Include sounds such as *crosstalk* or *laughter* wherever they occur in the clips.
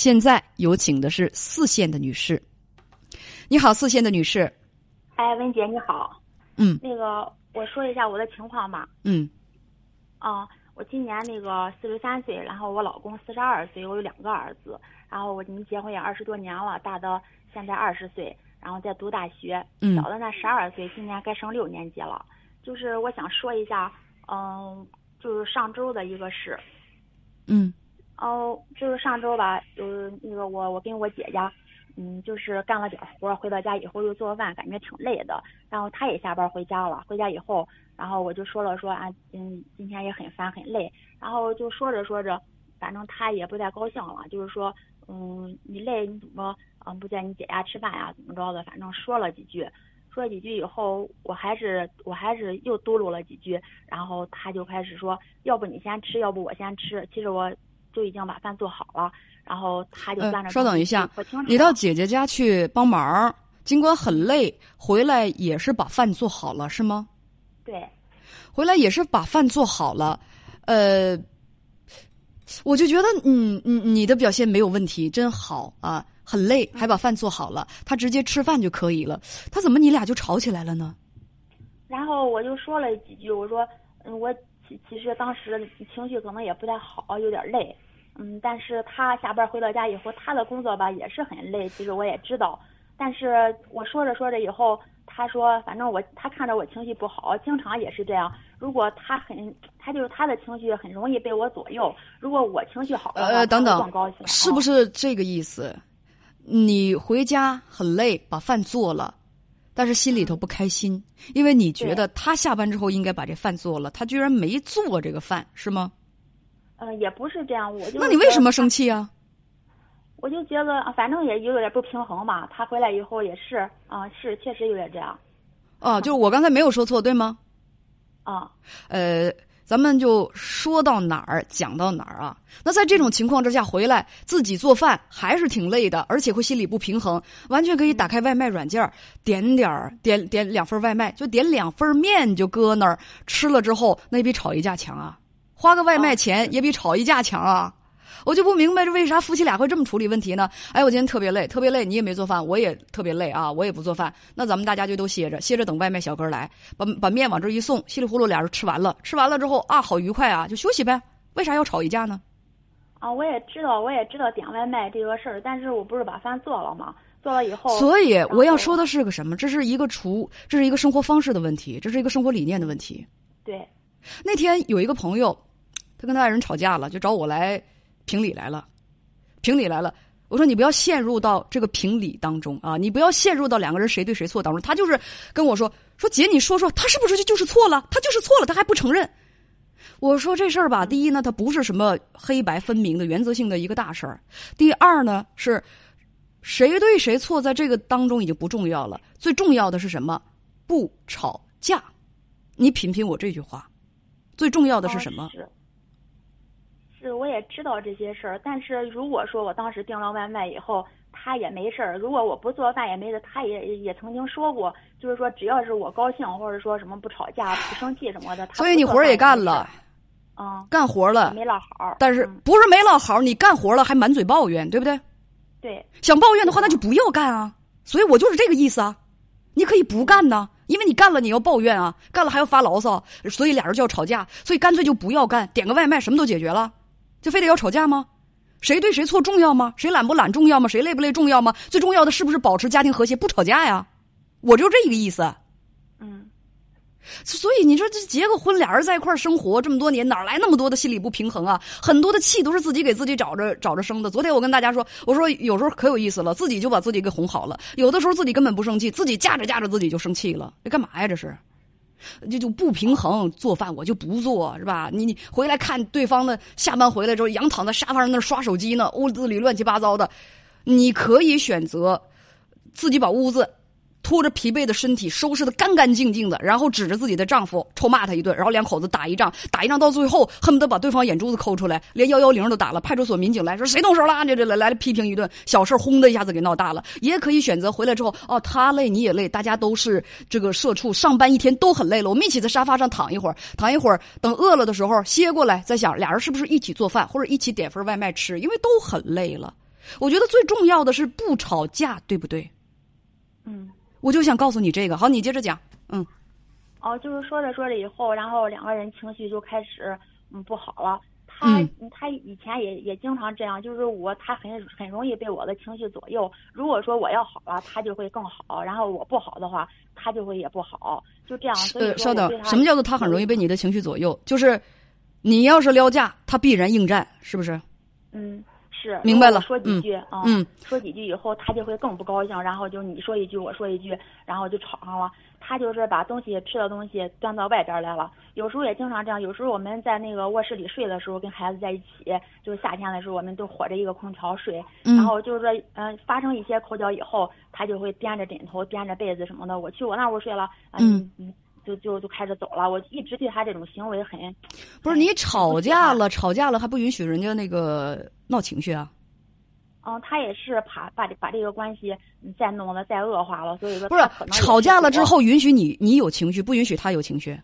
现在有请的是四线的女士。你好，四线的女士。哎，文姐你好。嗯。那个，我说一下我的情况吧。嗯。啊，我今年那个四十三岁，然后我老公四十二岁，我有两个儿子。然后我们结婚也二十多年了，大的现在二十岁，然后在读大学。嗯。小的那十二岁，今年该升六年级了。就是我想说一下，嗯，就是上周的一个事。嗯。哦，就是上周吧，就是那个我我跟我姐家，嗯，就是干了点活，回到家以后又做饭，感觉挺累的。然后她也下班回家了，回家以后，然后我就说了说啊，嗯，今天也很烦很累。然后就说着说着，反正她也不太高兴了，就是说，嗯，你累你怎么嗯不在你姐家吃饭呀？怎么着的？反正说了几句，说了几句以后，我还是我还是又嘟噜了几句，然后她就开始说，要不你先吃，要不我先吃。其实我。就已经把饭做好了，然后他就站着。稍等一下，你到姐姐家去帮忙，尽管很累，回来也是把饭做好了，是吗？对，回来也是把饭做好了，呃，我就觉得，嗯嗯，你的表现没有问题，真好啊！很累还把饭做好了，他直接吃饭就可以了，他怎么你俩就吵起来了呢？然后我就说了几句，我说，嗯，我。其实当时情绪可能也不太好，有点累，嗯，但是他下班回到家以后，他的工作吧也是很累，其实我也知道，但是我说着说着以后，他说反正我他看着我情绪不好，经常也是这样。如果他很，他就是他的情绪很容易被我左右。如果我情绪好的话，等等，更高兴。是不是这个意思？你回家很累，把饭做了。但是心里头不开心，因为你觉得他下班之后应该把这饭做了，他居然没做这个饭，是吗？嗯，也不是这样，我就那你为什么生气啊？我就觉得反正也有点不平衡嘛。他回来以后也是啊，是确实有点这样。哦，就是我刚才没有说错，对吗？啊，呃。咱们就说到哪儿讲到哪儿啊？那在这种情况之下回来自己做饭还是挺累的，而且会心里不平衡。完全可以打开外卖软件点点儿点点两份外卖，就点两份面就搁那儿吃了之后，那比炒一架强啊！花个外卖钱也比炒一架强啊！我就不明白这为啥夫妻俩会这么处理问题呢？哎，我今天特别累，特别累，你也没做饭，我也特别累啊，我也不做饭，那咱们大家就都歇着，歇着等外卖小哥来，把把面往这一送，稀里糊涂俩人吃完了，吃完了之后啊，好愉快啊，就休息呗。为啥要吵一架呢？啊，我也知道，我也知道点外卖这个事儿，但是我不是把饭做了吗？做了以后，所以我要说的是个什么？这是一个厨，这是一个生活方式的问题，这是一个生活理念的问题。对，那天有一个朋友，他跟他爱人吵架了，就找我来评理来了。评理来了，我说你不要陷入到这个评理当中啊！你不要陷入到两个人谁对谁错当中。他就是跟我说说姐，你说说他是不是就是错了？他就是错了，他还不承认。我说这事儿吧，第一呢，它不是什么黑白分明的原则性的一个大事儿；第二呢，是谁对谁错，在这个当中已经不重要了。最重要的是什么？不吵架。你品品我这句话，最重要的是什么？是，我也知道这些事儿，但是如果说我当时订了外卖以后，他也没事儿；如果我不做饭也没事，他也也曾经说过，就是说只要是我高兴，或者说什么不吵架、不生气什么的，所以你活儿也干了，嗯，干活了，没落好。但是不是没落好？你干活了还满嘴抱怨，对不对？对。想抱怨的话，那就不要干啊！所以我就是这个意思啊！你可以不干呢，因为你干了你要抱怨啊，干了还要发牢骚，所以俩人就要吵架，所以干脆就不要干，点个外卖什么都解决了。就非得要吵架吗？谁对谁错重要吗？谁懒不懒重要吗？谁累不累重要吗？最重要的是不是保持家庭和谐，不吵架呀？我就这一个意思。嗯，所以你说这结个婚，俩人在一块生活这么多年，哪来那么多的心理不平衡啊？很多的气都是自己给自己找着找着生的。昨天我跟大家说，我说有时候可有意思了，自己就把自己给哄好了。有的时候自己根本不生气，自己架着架着自己就生气了。这干嘛呀？这是。这就不平衡，做饭我就不做，是吧？你你回来看对方的下班回来之后，仰躺在沙发上那刷手机呢，屋子里乱七八糟的，你可以选择自己把屋子。拖着疲惫的身体，收拾的干干净净的，然后指着自己的丈夫臭骂他一顿，然后两口子打一仗，打一仗到最后恨不得把对方眼珠子抠出来，连幺幺零都打了，派出所民警来说谁动手了？这这来来批评一顿，小事轰的一下子给闹大了。也可以选择回来之后，哦，他累你也累，大家都是这个社畜，上班一天都很累了，我们一起在沙发上躺一会儿，躺一会儿，等饿了的时候歇过来，再想俩人是不是一起做饭或者一起点份外卖吃，因为都很累了。我觉得最重要的是不吵架，对不对？嗯。我就想告诉你这个，好，你接着讲。嗯。哦，就是说着说着以后，然后两个人情绪就开始嗯不好了。他他以前也也经常这样，就是我他很很容易被我的情绪左右。如果说我要好了，他就会更好；然后我不好的话，他就会也不好。就这样。呃，稍等，什么叫做他很容易被你的情绪左右？就是你要是撩架，他必然应战，是不是？嗯，是。明白了。说几句啊？嗯。说几句以后，他就会更不高兴，然后就你说一句，我说一句，然后就吵上了。他就是把东西吃的东西端到外边来了，有时候也经常这样。有时候我们在那个卧室里睡的时候，跟孩子在一起，就是夏天的时候，我们都火着一个空调睡。然后就是说，嗯，发生一些口角以后，他就会掂着枕头、掂着被子什么的，我去我那屋睡了。嗯嗯，就就就开始走了。我一直对他这种行为很不是你吵架了，吵架了还不允许人家那个闹情绪啊？嗯，他也是怕把把这个关系再弄得再恶化了，所以说不是吵架了之后允许你你有情绪，不允许他有情绪，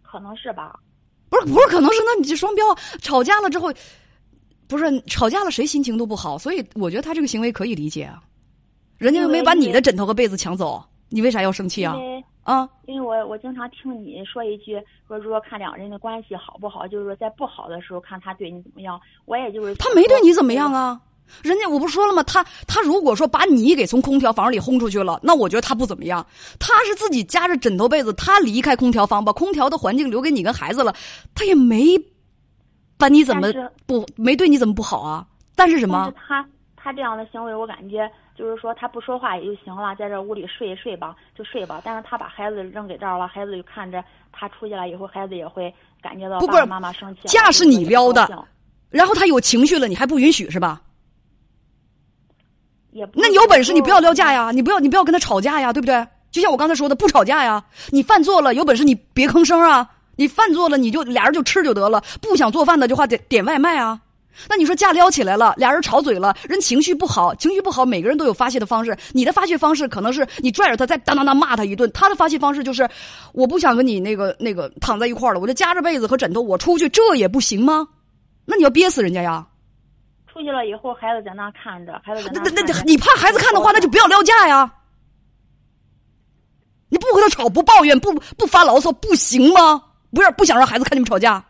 可能是吧？不是不是，可能是那你这双标。吵架了之后，不是吵架了谁心情都不好，所以我觉得他这个行为可以理解啊。人家又没把你的枕头和被子抢走，你为啥要生气啊？啊？因为我我经常听你说一句说，如果看两人的关系好不好，就是说在不好的时候看他对你怎么样。我也就是他没对你怎么样啊？人家我不是说了吗？他他如果说把你给从空调房里轰出去了，那我觉得他不怎么样。他是自己夹着枕头被子，他离开空调房，把空调的环境留给你跟孩子了，他也没把你怎么不没对你怎么不好啊？但是什么？他他这样的行为，我感觉就是说他不说话也就行了，在这屋里睡一睡吧，就睡吧。但是他把孩子扔给这儿了，孩子就看着他出去了以后，孩子也会感觉到爸爸妈妈生气。架是你撩的，然后他有情绪了，你还不允许是吧？也那有本事你不要撩架呀，你不要你不要跟他吵架呀，对不对？就像我刚才说的，不吵架呀。你饭做了，有本事你别吭声啊。你饭做了，你就俩人就吃就得了。不想做饭的就话点点外卖啊。那你说架撩起来了，俩人吵嘴了，人情绪不好，情绪不好，每个人都有发泄的方式。你的发泄方式可能是你拽着他再当当当骂他一顿，他的发泄方式就是我不想跟你那个那个躺在一块儿了，我就夹着被子和枕头我出去，这也不行吗？那你要憋死人家呀。出去了以后，孩子在那看着，孩子在那。那那那，你怕孩子看的话，那就不要撩架呀。你不和他吵，不抱怨，不不发牢骚，不行吗？不是不想让孩子看你们吵架。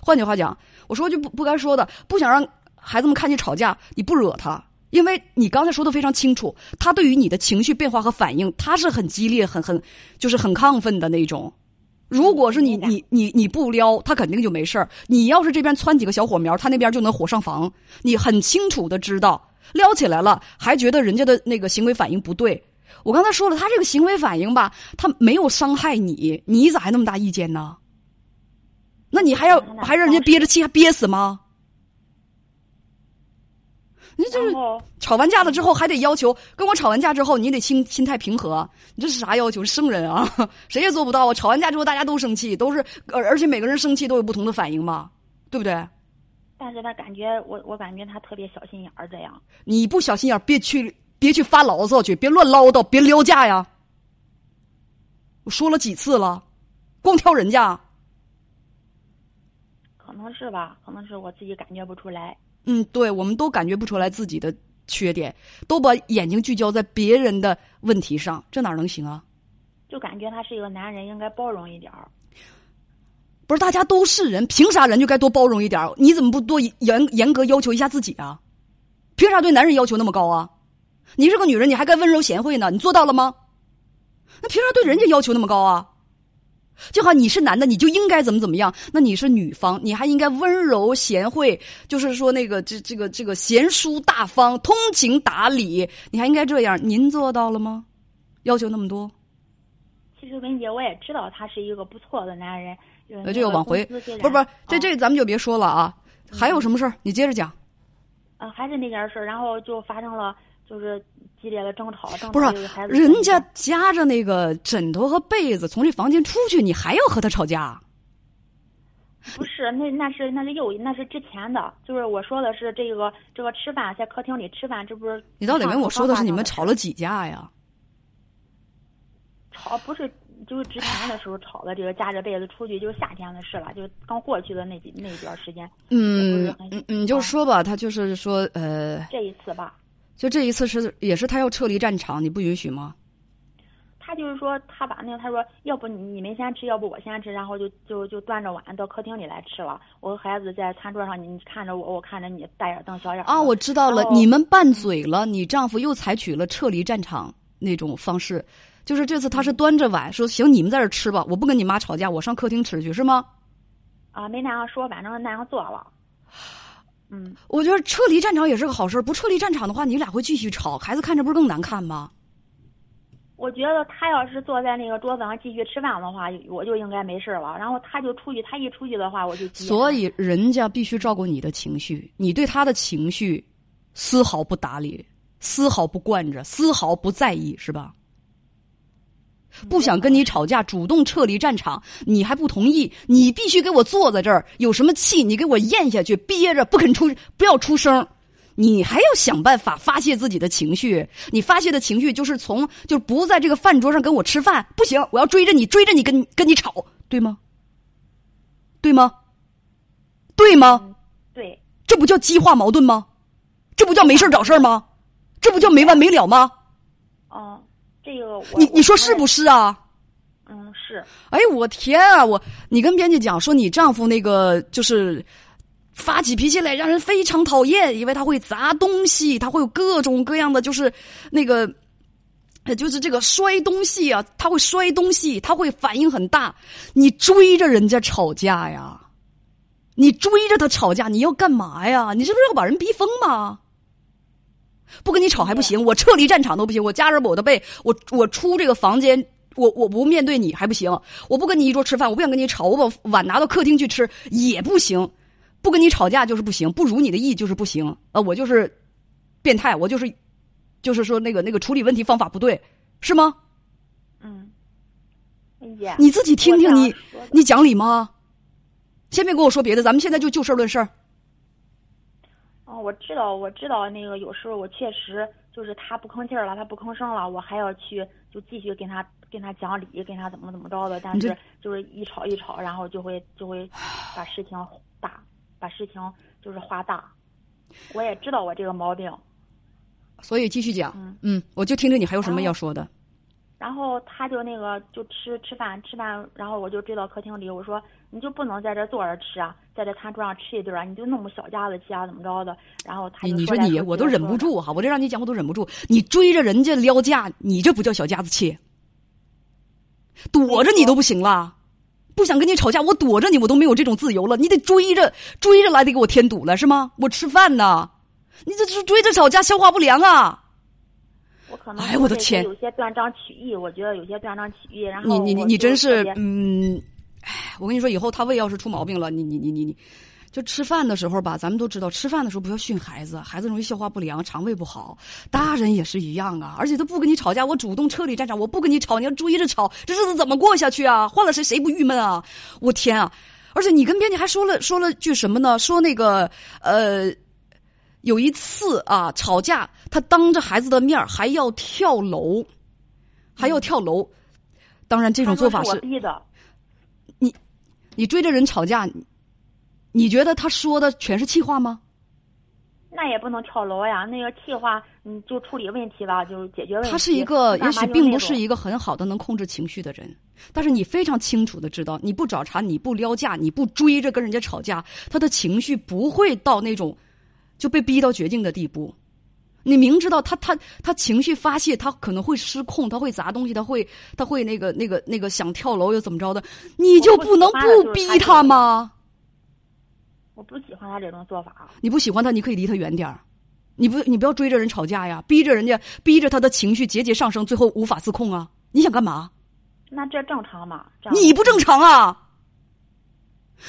换句话讲，我说句不不该说的，不想让孩子们看见吵架，你不惹他，因为你刚才说的非常清楚，他对于你的情绪变化和反应，他是很激烈、很很就是很亢奋的那种。如果是你你你你不撩他，肯定就没事儿。你要是这边窜几个小火苗，他那边就能火上房。你很清楚的知道，撩起来了，还觉得人家的那个行为反应不对。我刚才说了，他这个行为反应吧，他没有伤害你，你咋还那么大意见呢？那你还要还让人家憋着气还憋死吗？你这是吵完架了之后还得要求跟我吵完架之后你得心心态平和，你这是啥要求？圣人啊，*laughs* 谁也做不到啊！吵完架之后大家都生气，都是而而且每个人生气都有不同的反应嘛，对不对？但是他感觉我我感觉他特别小心眼儿，这样。你不小心眼儿，别去别去发牢骚去，别乱唠叨，别撩架呀！我说了几次了，光挑人家。可能是吧，可能是我自己感觉不出来。嗯，对，我们都感觉不出来自己的缺点，都把眼睛聚焦在别人的问题上，这哪能行啊？就感觉他是一个男人，应该包容一点儿。不是，大家都是人，凭啥人就该多包容一点儿？你怎么不多严严格要求一下自己啊？凭啥对男人要求那么高啊？你是个女人，你还该温柔贤惠呢，你做到了吗？那凭啥对人家要求那么高啊？就好，你是男的，你就应该怎么怎么样？那你是女方，你还应该温柔贤惠，就是说那个这这个这个贤淑大方、通情达理，你还应该这样。您做到了吗？要求那么多？其实文姐，我也知道他是一个不错的男人。那这个往回，不是不是，这这咱们就别说了啊。还有什么事儿？你接着讲。啊，还是那件事儿，然后就发生了，就是。激烈的争吵，不是人家夹着那个枕头和被子从这房间出去，你还要和他吵架？不是，那那是那是又那是之前的，就是我说的是这个这个吃饭在客厅里吃饭，这不是你到底跟我说的是你们吵了几架呀？吵不是就是之前的时候吵的这个夹着被子出去，就是夏天的事了，就是刚过去的那几那一段时间。嗯你，你就说吧，他就是说呃，这一次吧，就这一次是也是他要撤离战场，你不允许吗？他就是说，他把那个他说，要不你你们先吃，要不我先吃，然后就就就端着碗到客厅里来吃了。我和孩子在餐桌上，你看着我，我看着你，大眼瞪小眼。啊，我知道了，你们拌嘴了，你丈夫又采取了撤离战场那种方式，就是这次他是端着碗说，行，你们在这吃吧，我不跟你妈吵架，我上客厅吃去，是吗？啊，没那样说，反正那样做了。*sighs* 嗯，我觉得撤离战场也是个好事，不撤离战场的话，你俩会继续吵，孩子看着不是更难看吗？我觉得他要是坐在那个桌子上继续吃饭的话，我就应该没事了。然后他就出去，他一出去的话，我就所以人家必须照顾你的情绪，你对他的情绪丝毫不搭理，丝毫不惯着，丝毫不在意，是吧？不想跟你吵架，主动撤离战场，你还不同意，你必须给我坐在这儿，有什么气你给我咽下去，憋着不肯出，不要出声。你还要想办法发泄自己的情绪，你发泄的情绪就是从就不在这个饭桌上跟我吃饭，不行，我要追着你，追着你跟跟你吵，对吗？对吗？对吗？对，这不叫激化矛盾吗？这不叫没事找事吗？这不叫没完没了吗？哦，这个你你说是不是啊？嗯，是。哎，我天啊！我你跟编辑讲说你丈夫那个就是。发起脾气来让人非常讨厌，因为他会砸东西，他会有各种各样的，就是那个，就是这个摔东西啊，他会摔东西，他会反应很大。你追着人家吵架呀？你追着他吵架，你要干嘛呀？你这不是要把人逼疯吗？不跟你吵还不行，我撤离战场都不行，我夹着我的被，我我出这个房间，我我不面对你还不行，我不跟你一桌吃饭，我不想跟你吵，我把碗拿到客厅去吃也不行。不跟你吵架就是不行，不如你的意就是不行。呃，我就是变态，我就是，就是说那个那个处理问题方法不对，是吗？嗯。你自己听听，你你讲理吗？先别跟我说别的，咱们现在就就事论事儿。哦，我知道，我知道，那个有时候我确实就是他不吭气儿了，他不吭声了，我还要去就继续跟他跟他讲理，跟他怎么怎么着的。但是就是一吵一吵，然后就会就会把事情 *sighs* 大。把事情就是化大，我也知道我这个毛病，所以继续讲。嗯，我就听着你还有什么要说的。然后他就那个就吃吃饭吃饭，然后我就追到客厅里，我说你就不能在这坐着吃啊，在这餐桌上吃一顿啊，你就那么小家子气啊，怎么着的？然后他你你说你我都忍不住哈，我这让你讲我都忍不住。你追着人家撩架，你这不叫小家子气，躲着你都不行了。不想跟你吵架，我躲着你，我都没有这种自由了。你得追着追着来，得给我添堵了，是吗？我吃饭呢，你这是追着吵架，消化不良啊！我可能哎，我的天，有些断章取义，我觉得有些断章取义。然后你你你你真是嗯，哎，我跟你说，以后他胃要是出毛病了，你你你你你。就吃饭的时候吧，咱们都知道，吃饭的时候不要训孩子，孩子容易消化不良、肠胃不好。大人也是一样啊，而且他不跟你吵架，我主动撤离战场，我不跟你吵，你要追着吵，这日子怎么过下去啊？换了谁谁不郁闷啊？我天啊！而且你跟编辑还说了说了句什么呢？说那个呃，有一次啊吵架，他当着孩子的面还要跳楼，还要跳楼。当然这种做法是逼的。你你追着人吵架。你觉得他说的全是气话吗？那也不能跳楼呀，那个气话，你就处理问题吧，就解决问题。他是一个，也许并不是一个很好的能控制情绪的人，但是你非常清楚的知道，你不找茬，你不撩架，你不追着跟人家吵架，他的情绪不会到那种就被逼到绝境的地步。你明知道他他他情绪发泄，他可能会失控，他会砸东西，他会他会那个那个那个想跳楼又怎么着的，你就不能不逼他吗？我不喜欢他这种做法。你不喜欢他，你可以离他远点儿。你不，你不要追着人吵架呀，逼着人家，逼着他的情绪节节上升，最后无法自控啊！你想干嘛？那这正常吗？你不正常啊！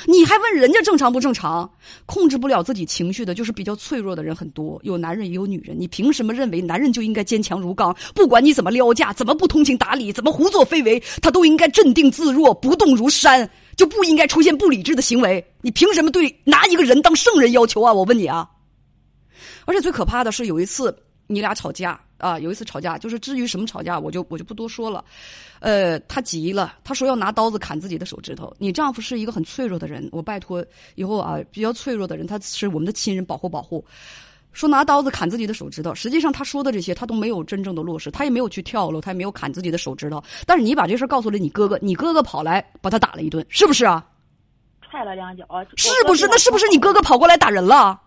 你还问人家正常不正常？控制不了自己情绪的，就是比较脆弱的人很多，有男人也有女人。你凭什么认为男人就应该坚强如钢？不管你怎么撩架，怎么不通情达理，怎么胡作非为，他都应该镇定自若，不动如山。就不应该出现不理智的行为。你凭什么对拿一个人当圣人要求啊？我问你啊！而且最可怕的是，有一次你俩吵架，啊，有一次吵架，就是至于什么吵架，我就我就不多说了。呃，他急了，他说要拿刀子砍自己的手指头。你丈夫是一个很脆弱的人，我拜托以后啊，比较脆弱的人，他是我们的亲人，保护保护。说拿刀子砍自己的手指头，实际上他说的这些他都没有真正的落实，他也没有去跳楼，他也没有砍自己的手指头。但是你把这事告诉了你哥哥，你哥哥跑来把他打了一顿，是不是啊？踹了两脚，是不是？那是不是你哥哥跑过来打人了？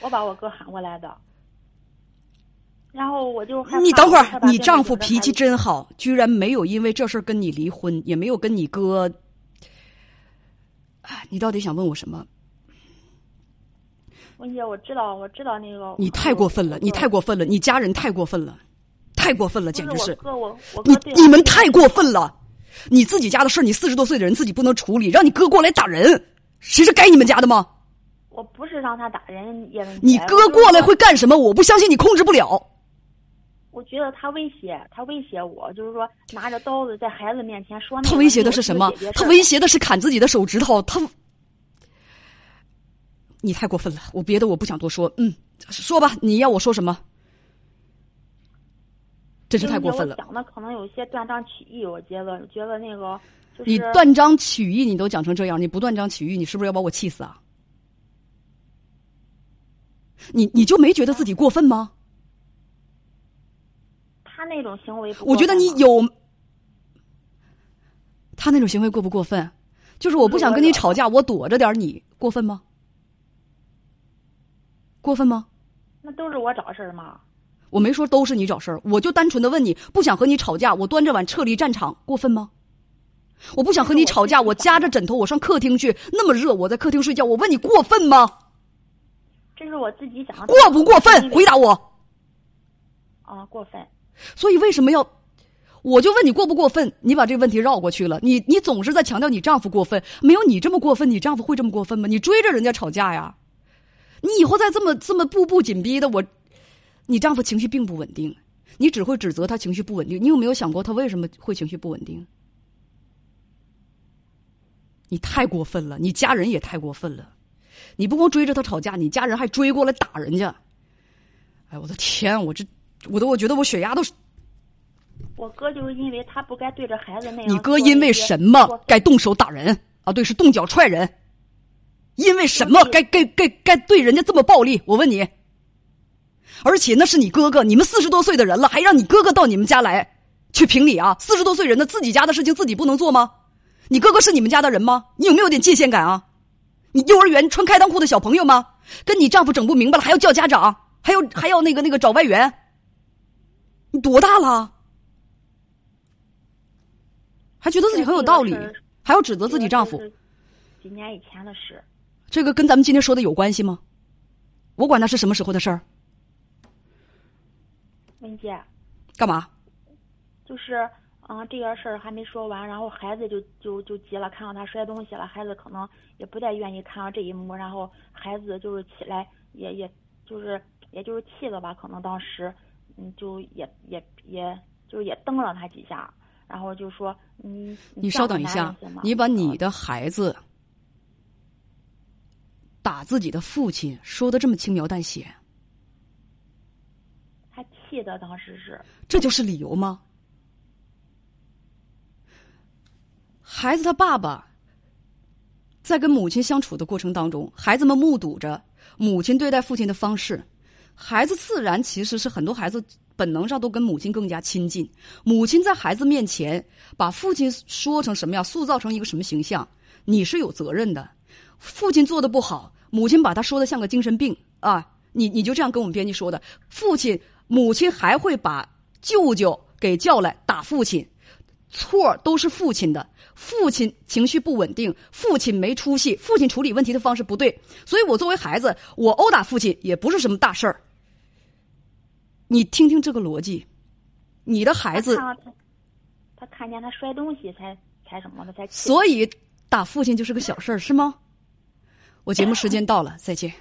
我把我哥喊过来的，然后我就你等会儿，你丈夫脾气真好，居然没有因为这事跟你离婚，也没有跟你哥。你到底想问我什么？文姐，我知道，我知道那个。你太过分了！你太过分了！你家人太过分了，太过分了，简直是。哥，我我你你们太过分了！你自己家的事你四十多岁的人自己不能处理，让你哥过来打人，谁是该你们家的吗？我不是让他打人，也你哥过来会干什么？我不相信你控制不了。我觉得他威胁，他威胁我，就是说拿着刀子在孩子面前说。他威胁的是什么？他威胁的是砍自己的手指头。他。你太过分了，我别的我不想多说，嗯，说吧，你要我说什么？真是太过分了。讲的可能有些断章取义，我觉得，觉得那个你断章取义，你都讲成这样，你不断章取义，你是不是要把我气死啊？你你就没觉得自己过分吗？他那种行为，我觉得你有。他那种行为过不过分？就是我不想跟你吵架，我躲着点你过分吗？过分吗？那都是我找事儿吗？我没说都是你找事儿，我就单纯的问你，不想和你吵架，我端着碗撤离战场，过分吗？我不想和你吵架，我夹着枕头，我上客厅去，那么热，我在客厅睡觉，我问你过分吗？这是我自己想。过不过分？回答我。啊，过分。所以为什么要？我就问你过不过分？你把这个问题绕过去了。你你总是在强调你丈夫过分，没有你这么过分，你丈夫会这么过分吗？你追着人家吵架呀？你以后再这么这么步步紧逼的我，你丈夫情绪并不稳定，你只会指责他情绪不稳定。你有没有想过他为什么会情绪不稳定？你太过分了，你家人也太过分了。你不光追着他吵架，你家人还追过来打人家。哎，我的天，我这我都我觉得我血压都是。我哥就是因为他不该对着孩子那样。你哥因为什么该动手打人啊？对，是动脚踹人。因为什么该该该该对人家这么暴力？我问你。而且那是你哥哥，你们四十多岁的人了，还让你哥哥到你们家来去评理啊？四十多岁人的自己家的事情自己不能做吗？你哥哥是你们家的人吗？你有没有点界限感啊？你幼儿园穿开裆裤的小朋友吗？跟你丈夫整不明白了还要叫家长，还要还要那个那个找外援？你多大了？还觉得自己很有道理，还要指责自己丈夫？几年以前的事。这个跟咱们今天说的有关系吗？我管他是什么时候的事儿。文姐，干嘛？就是，嗯，这个事儿还没说完，然后孩子就就就急了，看到他摔东西了，孩子可能也不太愿意看到这一幕，然后孩子就是起来，也也就是也就是气了吧，可能当时，嗯，就也也也就也蹬了他几下，然后就说，嗯，你稍等一下，你把你的孩子。打自己的父亲，说的这么轻描淡写，他气的当时是，这就是理由吗？孩子他爸爸在跟母亲相处的过程当中，孩子们目睹着母亲对待父亲的方式，孩子自然其实是很多孩子本能上都跟母亲更加亲近。母亲在孩子面前把父亲说成什么样，塑造成一个什么形象，你是有责任的。父亲做的不好。母亲把他说的像个精神病啊！你你就这样跟我们编辑说的。父亲、母亲还会把舅舅给叫来打父亲，错都是父亲的。父亲情绪不稳定，父亲没出息，父亲处理问题的方式不对。所以我作为孩子，我殴打父亲也不是什么大事儿。你听听这个逻辑，你的孩子，他看见他摔东西才才什么的才，所以打父亲就是个小事儿是吗？我节目时间到了，再见。